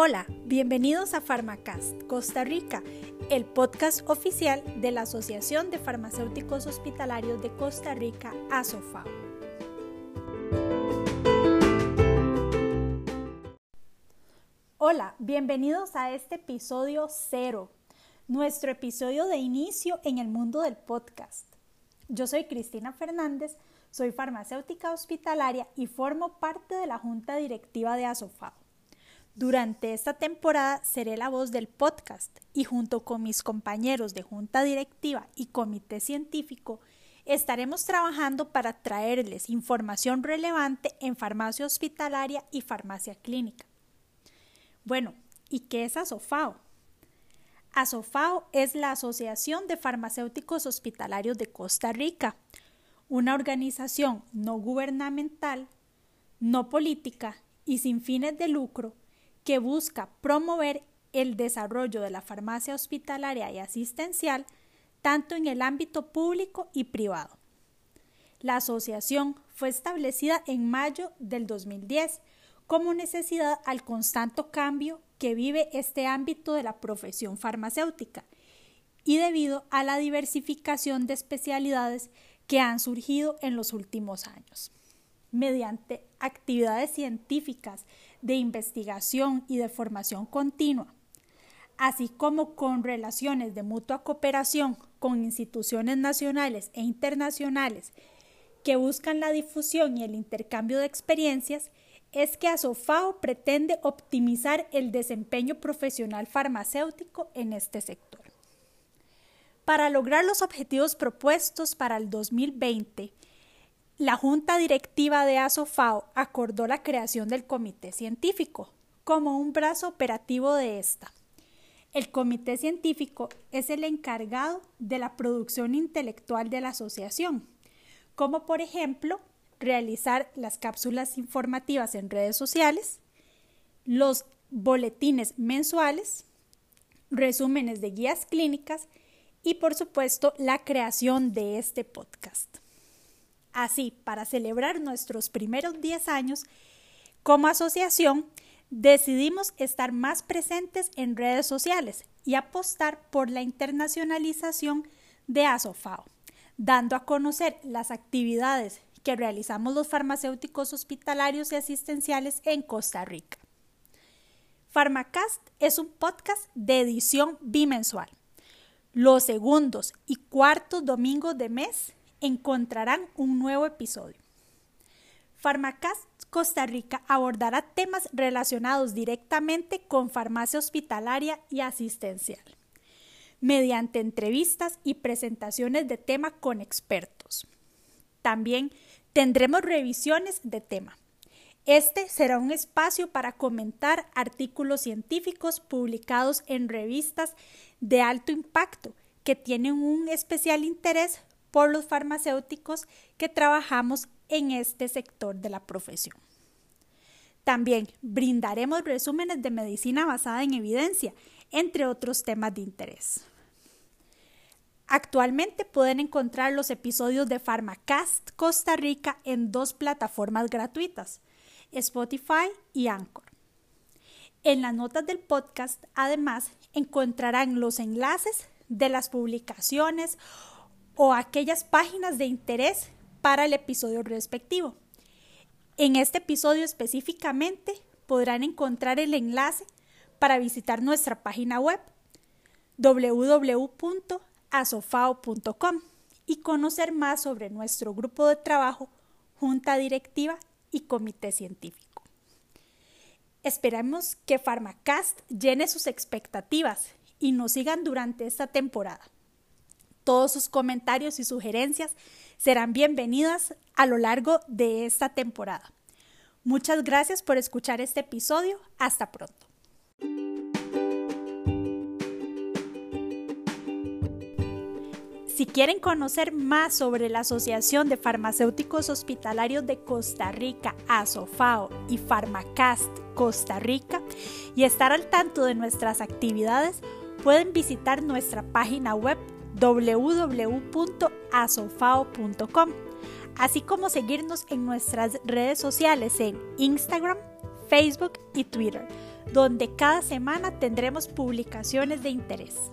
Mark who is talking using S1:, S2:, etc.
S1: Hola, bienvenidos a Pharmacast Costa Rica, el podcast oficial de la Asociación de Farmacéuticos Hospitalarios de Costa Rica, ASOFAO. Hola, bienvenidos a este episodio cero, nuestro episodio de inicio en el mundo del podcast. Yo soy Cristina Fernández, soy farmacéutica hospitalaria y formo parte de la junta directiva de ASOFAO. Durante esta temporada seré la voz del podcast y junto con mis compañeros de junta directiva y comité científico estaremos trabajando para traerles información relevante en farmacia hospitalaria y farmacia clínica. Bueno, ¿y qué es ASOFAO? ASOFAO es la Asociación de Farmacéuticos Hospitalarios de Costa Rica, una organización no gubernamental, no política y sin fines de lucro que busca promover el desarrollo de la farmacia hospitalaria y asistencial tanto en el ámbito público y privado. La asociación fue establecida en mayo del 2010 como necesidad al constante cambio que vive este ámbito de la profesión farmacéutica y debido a la diversificación de especialidades que han surgido en los últimos años. Mediante actividades científicas de investigación y de formación continua, así como con relaciones de mutua cooperación con instituciones nacionales e internacionales que buscan la difusión y el intercambio de experiencias, es que ASOFAO pretende optimizar el desempeño profesional farmacéutico en este sector. Para lograr los objetivos propuestos para el 2020, la Junta Directiva de ASOFAO acordó la creación del Comité Científico como un brazo operativo de esta. El Comité Científico es el encargado de la producción intelectual de la asociación, como por ejemplo realizar las cápsulas informativas en redes sociales, los boletines mensuales, resúmenes de guías clínicas y por supuesto la creación de este podcast. Así, para celebrar nuestros primeros 10 años como asociación, decidimos estar más presentes en redes sociales y apostar por la internacionalización de ASOFAO, dando a conocer las actividades que realizamos los farmacéuticos hospitalarios y asistenciales en Costa Rica. Pharmacast es un podcast de edición bimensual. Los segundos y cuartos domingos de mes encontrarán un nuevo episodio. Farmacast Costa Rica abordará temas relacionados directamente con farmacia hospitalaria y asistencial, mediante entrevistas y presentaciones de tema con expertos. También tendremos revisiones de tema. Este será un espacio para comentar artículos científicos publicados en revistas de alto impacto que tienen un especial interés por los farmacéuticos que trabajamos en este sector de la profesión. También brindaremos resúmenes de medicina basada en evidencia, entre otros temas de interés. Actualmente pueden encontrar los episodios de Pharmacast Costa Rica en dos plataformas gratuitas, Spotify y Anchor. En las notas del podcast, además, encontrarán los enlaces de las publicaciones o aquellas páginas de interés para el episodio respectivo. En este episodio específicamente podrán encontrar el enlace para visitar nuestra página web www.asofao.com y conocer más sobre nuestro grupo de trabajo, junta directiva y comité científico. Esperamos que Pharmacast llene sus expectativas y nos sigan durante esta temporada. Todos sus comentarios y sugerencias serán bienvenidas a lo largo de esta temporada. Muchas gracias por escuchar este episodio. Hasta pronto. Si quieren conocer más sobre la Asociación de Farmacéuticos Hospitalarios de Costa Rica, ASOFAO y Pharmacast Costa Rica, y estar al tanto de nuestras actividades, pueden visitar nuestra página web www.asofao.com, así como seguirnos en nuestras redes sociales en Instagram, Facebook y Twitter, donde cada semana tendremos publicaciones de interés.